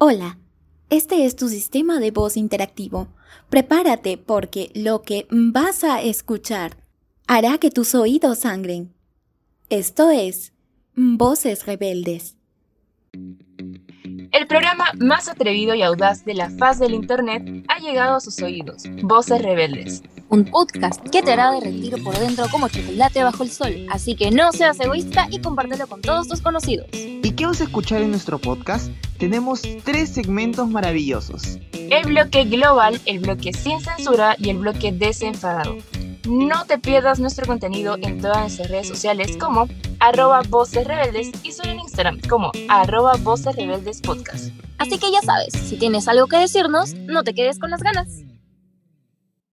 Hola, este es tu sistema de voz interactivo. Prepárate porque lo que vas a escuchar hará que tus oídos sangren. Esto es Voces Rebeldes. El programa más atrevido y audaz de la faz del Internet ha llegado a sus oídos, Voces Rebeldes. Un podcast que te hará derretir por dentro como chocolate bajo el sol. Así que no seas egoísta y compártelo con todos tus conocidos. ¿Y qué vas a escuchar en nuestro podcast? Tenemos tres segmentos maravillosos. El bloque global, el bloque sin censura y el bloque desenfadado. No te pierdas nuestro contenido en todas nuestras redes sociales como arroba voces rebeldes y solo en Instagram como arroba voces rebeldes podcast. Así que ya sabes, si tienes algo que decirnos, no te quedes con las ganas.